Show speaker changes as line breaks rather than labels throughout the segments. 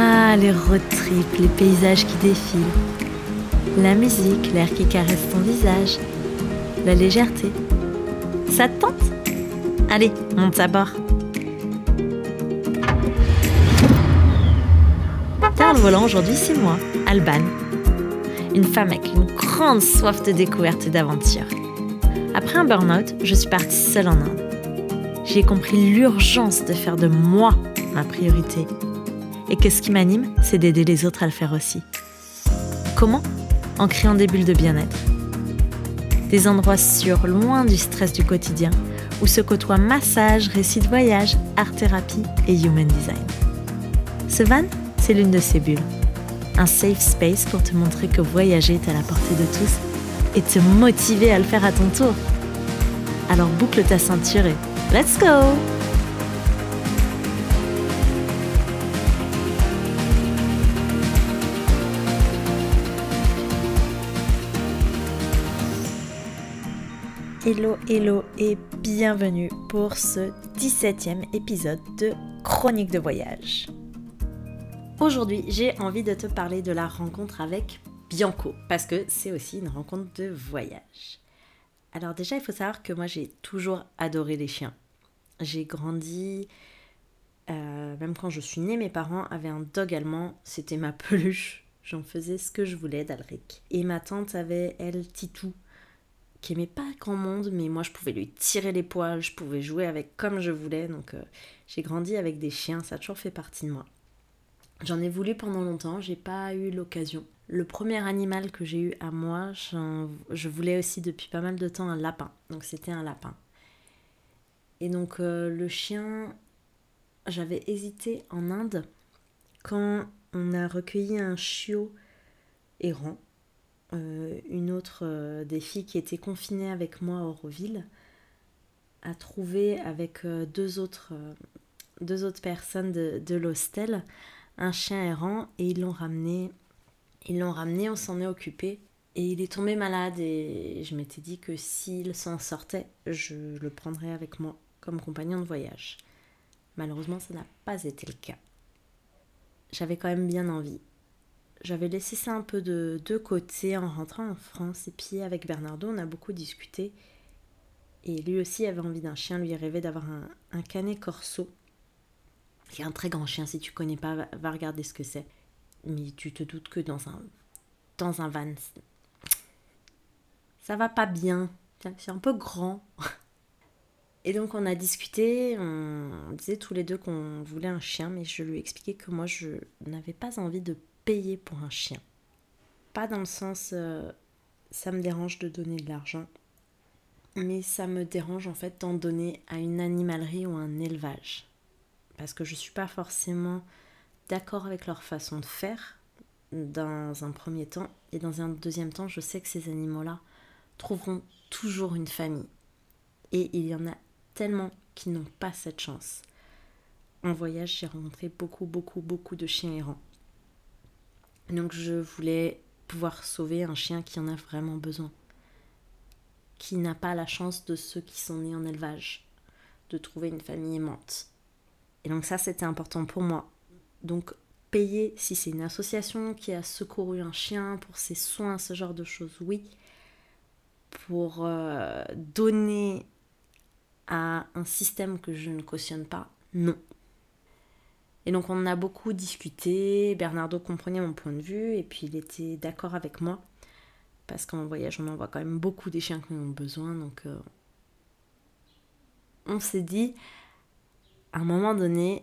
Ah, les road les paysages qui défilent. La musique, l'air qui caresse ton visage. La légèreté. Ça te tente? Allez, monte à bord. Derrière le volant aujourd'hui, c'est moi, Alban. Une femme avec une grande soif de découverte et d'aventure. Après un burn-out, je suis partie seule en Inde. J'ai compris l'urgence de faire de moi ma priorité. Et que ce qui m'anime, c'est d'aider les autres à le faire aussi. Comment? En créant des bulles de bien-être. Des endroits sûrs, loin du stress du quotidien, où se côtoient massage, récits de voyage, art-thérapie et human design. Ce van, c'est l'une de ces bulles. Un safe space pour te montrer que voyager est à la portée de tous et te motiver à le faire à ton tour. Alors boucle ta ceinture et let's go Hello, hello et bienvenue pour ce 17e épisode de Chronique de voyage. Aujourd'hui, j'ai envie de te parler de la rencontre avec Bianco, parce que c'est aussi une rencontre de voyage. Alors déjà, il faut savoir que moi, j'ai toujours adoré les chiens. J'ai grandi, euh, même quand je suis née, mes parents avaient un dog allemand, c'était ma peluche. J'en faisais ce que je voulais d'Alric. Et ma tante avait, elle, Titou, qui aimait pas grand monde, mais moi je pouvais lui tirer les poils, je pouvais jouer avec comme je voulais. Donc euh, j'ai grandi avec des chiens, ça a toujours fait partie de moi. J'en ai voulu pendant longtemps, j'ai pas eu l'occasion. Le premier animal que j'ai eu à moi, je voulais aussi depuis pas mal de temps un lapin. Donc c'était un lapin. Et donc euh, le chien, j'avais hésité en Inde quand on a recueilli un chiot errant euh, une autre euh, des filles qui était confinée avec moi à Auroville a trouvé avec euh, deux, autres, deux autres personnes de, de l'hostel un chien errant et ils l'ont ramené. Ils l'ont ramené, on s'en est occupé. Et il est tombé malade et je m'étais dit que s'il s'en sortait, je le prendrais avec moi comme compagnon de voyage. Malheureusement, ça n'a pas été le cas. J'avais quand même bien envie j'avais laissé ça un peu de, de, côté en rentrant en France. Et puis avec Bernardo, on a beaucoup discuté. Et lui aussi avait envie d'un chien. Lui rêvait d'avoir un, un, canet corso. C'est un très grand chien. Si tu connais pas, va, va regarder ce que c'est. Mais tu te doutes que dans un, dans un van, ça va pas bien. C'est un peu grand. Et donc on a discuté, on disait tous les deux qu'on voulait un chien, mais je lui expliquais que moi je n'avais pas envie de payer pour un chien. Pas dans le sens euh, ça me dérange de donner de l'argent, mais ça me dérange en fait d'en donner à une animalerie ou un élevage. Parce que je ne suis pas forcément d'accord avec leur façon de faire dans un premier temps, et dans un deuxième temps, je sais que ces animaux-là trouveront toujours une famille. Et il y en a tellement qui n'ont pas cette chance. En voyage, j'ai rencontré beaucoup, beaucoup, beaucoup de chiens errants. Donc je voulais pouvoir sauver un chien qui en a vraiment besoin, qui n'a pas la chance de ceux qui sont nés en élevage, de trouver une famille aimante. Et donc ça, c'était important pour moi. Donc payer, si c'est une association qui a secouru un chien pour ses soins, ce genre de choses, oui. Pour euh, donner à un système que je ne cautionne pas, non. Et donc on a beaucoup discuté, Bernardo comprenait mon point de vue et puis il était d'accord avec moi. Parce qu'en voyage on envoie quand même beaucoup des chiens qui en ont besoin. Donc euh, on s'est dit, à un moment donné,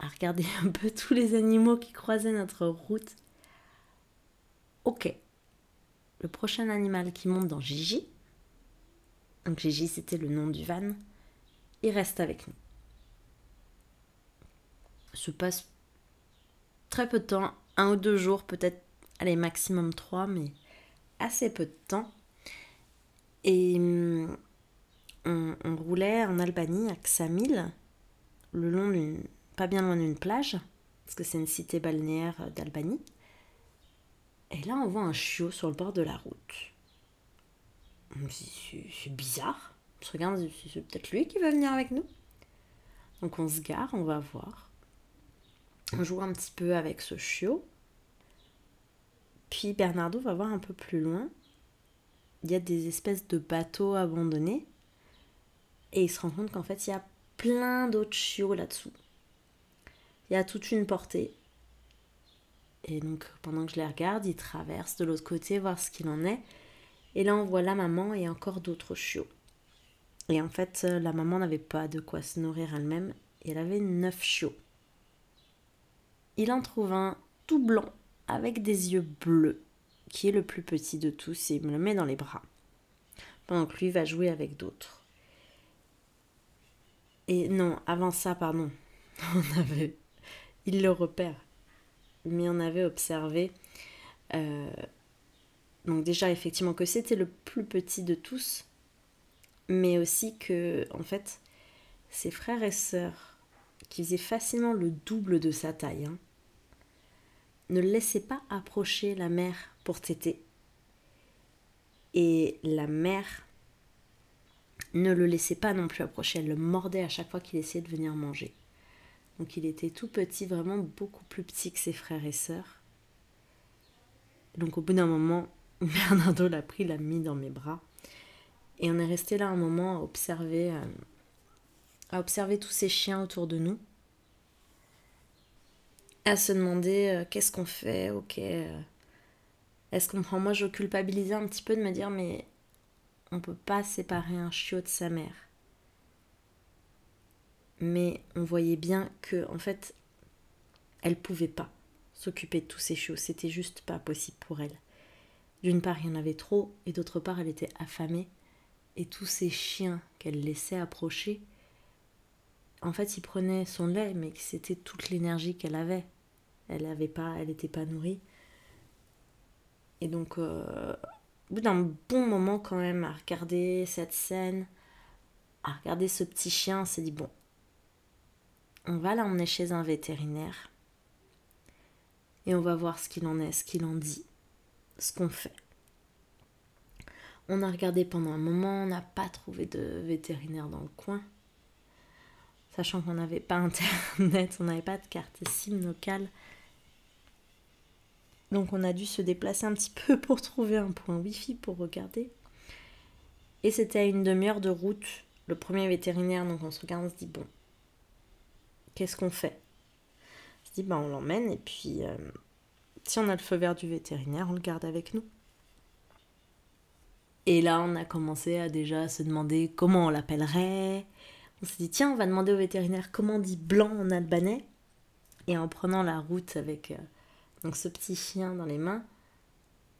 à regarder un peu tous les animaux qui croisaient notre route. Ok, le prochain animal qui monte dans Gigi, donc Gigi c'était le nom du van, il reste avec nous se passe très peu de temps, un ou deux jours, peut-être, allez, maximum trois, mais assez peu de temps. Et hum, on, roulait en Albanie, à Ksamil, le long d'une, pas bien loin d'une plage, parce que c'est une cité balnéaire d'Albanie. Et là, on voit un chiot sur le bord de la route. C'est bizarre. On se regarde, c'est peut-être lui qui va venir avec nous. Donc on se gare, on va voir. Joue un petit peu avec ce chiot. Puis Bernardo va voir un peu plus loin. Il y a des espèces de bateaux abandonnés. Et il se rend compte qu'en fait, il y a plein d'autres chiots là-dessous. Il y a toute une portée. Et donc, pendant que je les regarde, il traverse de l'autre côté, voir ce qu'il en est. Et là, on voit la maman et encore d'autres chiots. Et en fait, la maman n'avait pas de quoi se nourrir elle-même. Elle avait neuf chiots. Il en trouve un tout blanc avec des yeux bleus, qui est le plus petit de tous, et il me le met dans les bras. Pendant que lui va jouer avec d'autres. Et non, avant ça, pardon, on avait. Il le repère. Mais on avait observé. Euh, donc, déjà, effectivement, que c'était le plus petit de tous. Mais aussi que, en fait, ses frères et sœurs, qui faisaient facilement le double de sa taille, hein, ne laissait pas approcher la mère pour téter. Et la mère ne le laissait pas non plus approcher, elle le mordait à chaque fois qu'il essayait de venir manger. Donc il était tout petit, vraiment beaucoup plus petit que ses frères et sœurs. Donc au bout d'un moment, Bernardo l'a pris, l'a mis dans mes bras. Et on est resté là un moment à observer, euh, à observer tous ces chiens autour de nous à se demander euh, qu'est-ce qu'on fait, ok. Euh, est-ce qu'on prend Moi, je culpabilisais un petit peu de me dire, mais on peut pas séparer un chiot de sa mère. Mais on voyait bien que, en fait, elle pouvait pas s'occuper de tous ces chiots. C'était juste pas possible pour elle. D'une part, il y en avait trop, et d'autre part, elle était affamée. Et tous ces chiens qu'elle laissait approcher, en fait, ils prenaient son lait, mais c'était toute l'énergie qu'elle avait. Elle avait pas, elle n'était pas nourrie. Et donc, euh, au bout d'un bon moment quand même à regarder cette scène, à regarder ce petit chien, on s'est dit bon, on va l'emmener chez un vétérinaire et on va voir ce qu'il en est, ce qu'il en dit, ce qu'on fait. On a regardé pendant un moment, on n'a pas trouvé de vétérinaire dans le coin. Sachant qu'on n'avait pas internet, on n'avait pas de carte SIM locale. Donc on a dû se déplacer un petit peu pour trouver un point wifi pour regarder. Et c'était à une demi-heure de route, le premier vétérinaire, donc on se regarde, on se dit bon, qu'est-ce qu'on fait? On se dit bah on l'emmène et puis euh, si on a le feu vert du vétérinaire, on le garde avec nous. Et là on a commencé à déjà se demander comment on l'appellerait. On s'est dit tiens on va demander au vétérinaire comment on dit blanc en albanais. Et en prenant la route avec... Euh, donc ce petit chien dans les mains,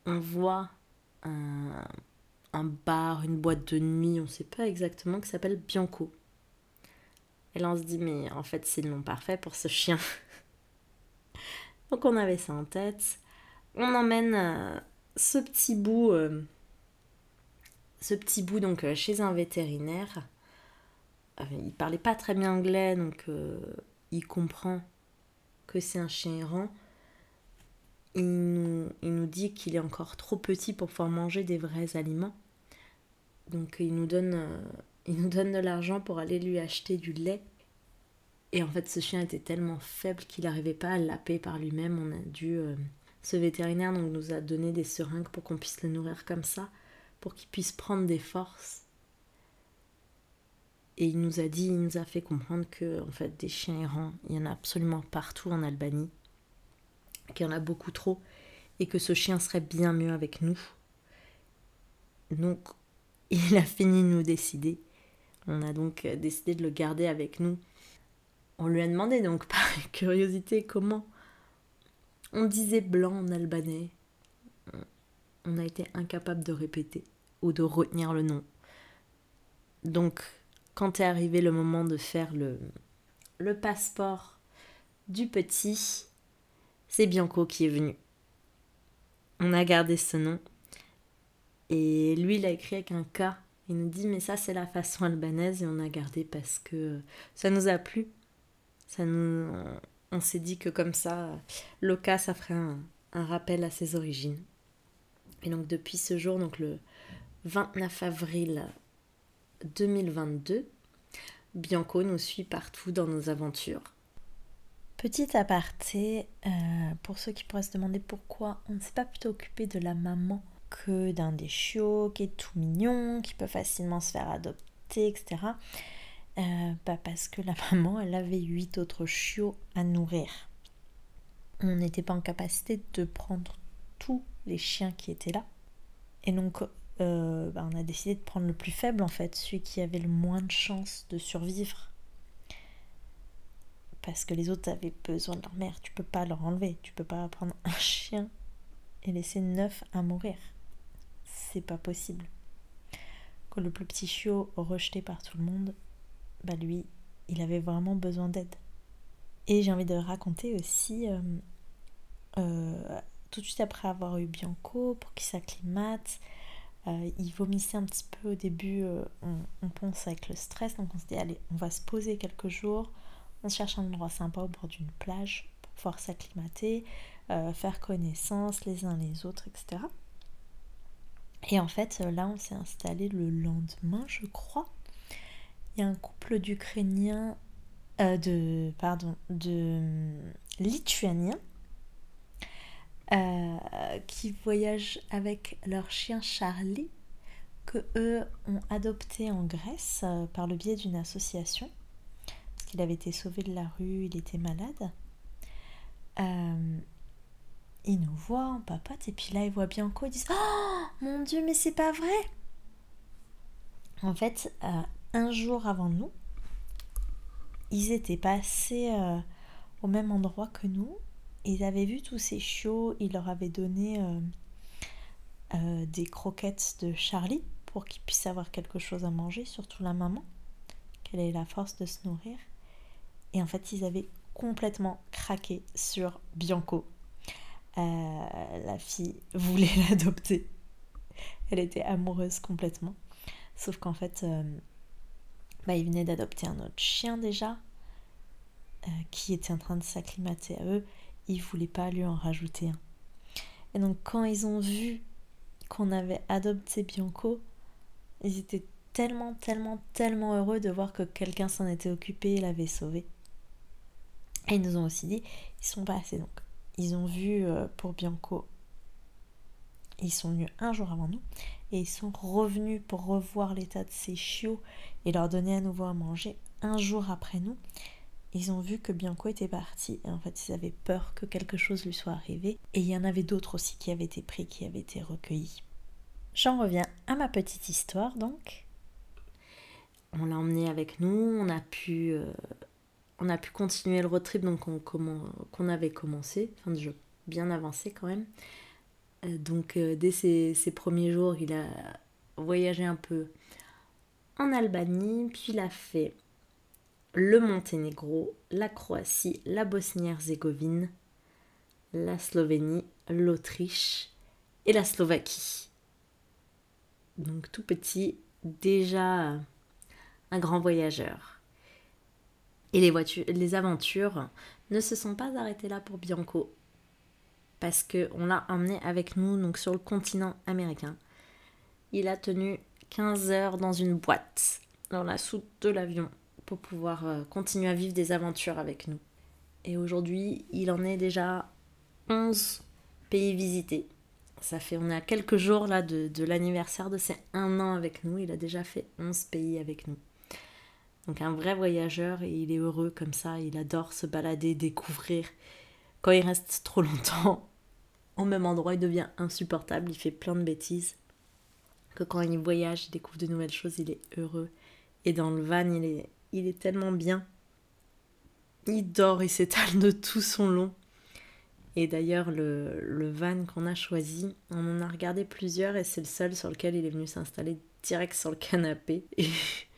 on voit un, bar, une boîte de nuit, on ne sait pas exactement, qui s'appelle Bianco. Et là on se dit, mais en fait c'est le nom parfait pour ce chien. donc on avait ça en tête. On emmène euh, ce petit bout, euh, ce petit bout donc euh, chez un vétérinaire. il parlait pas très bien anglais, donc il comprend que c'est un chien errant il nous, il nous dit qu'il est encore trop petit pour pouvoir manger des vrais aliments. Donc il nous donne, euh, il nous donne de l'argent pour aller lui acheter du lait. Et en fait, ce chien était tellement faible qu'il n'arrivait pas à laper par lui-même. On a dû. Euh, ce vétérinaire donc, nous a donné des seringues pour qu'on puisse le nourrir comme ça, pour qu'il puisse prendre des forces. Et il nous a dit, il nous a fait comprendre que en fait, des chiens errants, il y en a absolument partout en Albanie qu'il y en a beaucoup trop et que ce chien serait bien mieux avec nous. Donc, il a fini de nous décider. On a donc décidé de le garder avec nous. On lui a demandé donc par curiosité comment on disait blanc en albanais. On a été incapable de répéter ou de retenir le nom. Donc, quand est arrivé le moment de faire le, le passeport du petit, c'est Bianco qui est venu. On a gardé ce nom. Et lui, il a écrit avec un K. Il nous dit, mais ça, c'est la façon albanaise. Et on a gardé parce que ça nous a plu. Ça nous... On s'est dit que comme ça, le K, ça ferait un, un rappel à ses origines. Et donc, depuis ce jour, donc le 29 avril 2022, Bianco nous suit partout dans nos aventures Petit aparté, euh, pour ceux qui pourraient se demander pourquoi on ne s'est pas plutôt occupé de la maman que d'un des chiots qui est tout mignon, qui peut facilement se faire adopter, etc. Euh, bah parce que la maman, elle avait huit autres chiots à nourrir. On n'était pas en capacité de prendre tous les chiens qui étaient là. Et donc, euh, bah, on a décidé de prendre le plus faible, en fait, celui qui avait le moins de chances de survivre. Parce que les autres avaient besoin de leur mère. Tu peux pas leur enlever. Tu peux pas prendre un chien et laisser neuf à mourir. C'est pas possible. Quand le plus petit chiot rejeté par tout le monde, bah lui, il avait vraiment besoin d'aide. Et j'ai envie de raconter aussi, euh, euh, tout de suite après avoir eu Bianco, pour qu'il s'acclimate, euh, il vomissait un petit peu au début, on, on, pense avec le stress, donc on se dit allez, on va se poser quelques jours, on cherche un endroit sympa au bord d'une plage pour pouvoir s'acclimater, faire connaissance les uns les autres, etc. Et en fait, là, on s'est installé le lendemain, je crois il y a un couple d'Ukrainiens, euh, de, pardon, de Lituaniens euh, qui voyagent avec leur chien Charlie, que eux ont adopté en Grèce euh, par le biais d'une association, qu'il avait été sauvé de la rue, il était malade. ils nous voient en papote et puis là ils voient Bianco, ils disent Oh mon dieu, mais c'est pas vrai! En fait, un jour avant nous. Ils étaient passés euh, au même endroit que nous. Ils avaient vu tous ces chiots. Ils leur avaient donné euh, euh, des croquettes de Charlie pour qu'ils puissent avoir quelque chose à manger, surtout la maman, qu'elle ait la force de se nourrir. Et en fait, ils avaient complètement craqué sur Bianco. la fille voulait l'adopter. Elle était amoureuse complètement. Sauf qu'en fait, bah, ils venaient d'adopter un autre chien déjà, euh, qui était en train de s'acclimater à eux. Ils voulaient pas lui en rajouter un. Et donc quand ils ont vu qu'on avait adopté Bianco, ils étaient tellement, tellement, tellement heureux de voir que quelqu'un s'en était occupé et l'avait sauvé. Et ils nous ont aussi dit, ils sont pas assez donc. Ils ont vu euh, pour Bianco, ils sont venus un jour avant nous et ils sont revenus pour revoir l'état de ces chiots et leur donner à nouveau à manger un jour après nous. Ils ont vu que Bianco était parti et en fait ils avaient peur que quelque chose lui soit arrivé et il y en avait d'autres aussi qui avaient été pris, qui avaient été recueillis. J'en reviens à ma petite histoire donc. On l'a emmené avec nous, on a pu, euh, on a pu continuer le road trip donc qu'on avait commencé, enfin déjà bien avancé quand même. Euh, donc euh, dès ses, premiers jours, il a voyagé un peu en Albanie, puis il a fait le Monténégro, la Croatie, la Bosnie-Herzégovine, la Slovénie, l'Autriche et la Slovaquie. Donc tout petit, déjà un grand voyageur. Et les, voitures, les aventures ne se sont pas arrêtées là pour Bianco parce qu'on l'a emmené avec nous donc sur le continent américain. Il a tenu 15 heures dans une boîte dans la soute de l'avion pour pouvoir euh, continuer à vivre des aventures avec nous. Et aujourd'hui, il en est déjà 11 pays visités. Ça fait, on est à quelques jours là de, l'anniversaire de ses un an avec nous. Il a déjà fait 11 pays avec nous. Donc un vrai voyageur et il est heureux comme ça. Il adore se balader, découvrir. Quand il reste trop longtemps, au même endroit, il devient insupportable, il fait plein de bêtises. Que quand il voyage, il découvre de nouvelles choses, il est heureux. Et dans le van, il est, il est tellement bien. Il dort, il s'étale de tout son long. Et d'ailleurs, le, le van qu'on a choisi, on en a regardé plusieurs et c'est le seul sur lequel il est venu s'installer direct sur le canapé. Et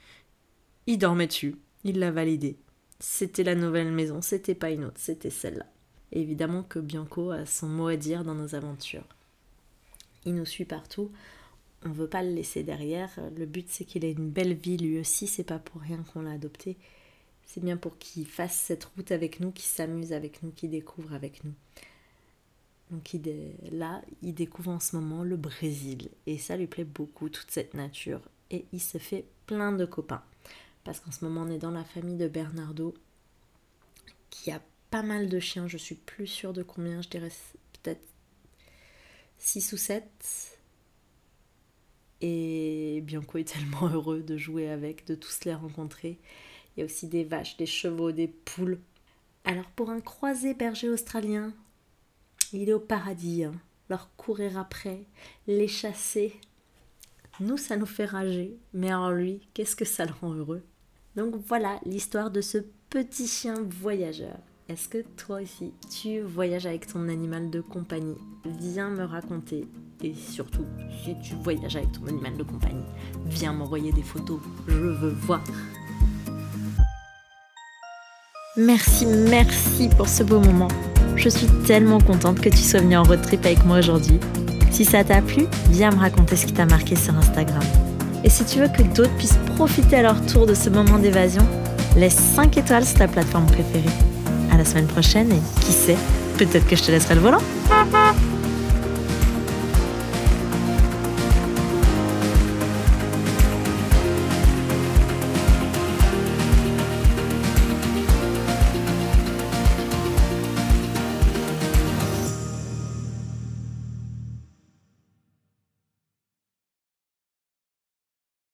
il dormait dessus, il l'a validé. C'était la nouvelle maison, c'était pas une autre, c'était celle-là évidemment que Bianco a son mot à dire dans nos aventures. Il nous suit partout, on ne veut pas le laisser derrière. Le but c'est qu'il ait une belle vie lui aussi, c'est pas pour rien qu'on l'a adopté. C'est bien pour qu'il fasse cette route avec nous, qu'il s'amuse avec nous, qu'il découvre avec nous. Donc il, là, il découvre en ce moment le Brésil. Et ça lui plaît beaucoup, toute cette nature. Et il se fait plein de copains. Parce qu'en ce moment, on est dans la famille de Bernardo, qui a pas mal de chiens, je suis plus sûre de combien, je dirais peut-être 6 ou 7. Et Bianco est tellement heureux de jouer avec, de tous les rencontrer. Il y a aussi des vaches, des chevaux, des poules. Alors pour un croisé berger australien, il est au paradis. Hein. Leur courir après, les chasser. Nous, ça nous fait rager. Mais alors lui, qu'est-ce que ça le rend heureux? Donc voilà l'histoire de ce petit chien voyageur. Est-ce que toi aussi, tu voyages avec ton animal de compagnie? Viens me raconter. Et surtout, si tu voyages avec ton animal de compagnie, viens m'envoyer des photos. Je veux voir. Merci, merci pour ce beau moment. Je suis tellement contente que tu sois venu en road trip avec moi aujourd'hui. Si ça t'a plu, viens me raconter ce qui t'a marqué sur Instagram. Et si tu veux que d'autres puissent profiter à leur tour de ce moment d'évasion, laisse 5 étoiles sur ta plateforme préférée. À la semaine prochaine et qui sait, peut-être que je te laisserai le volant.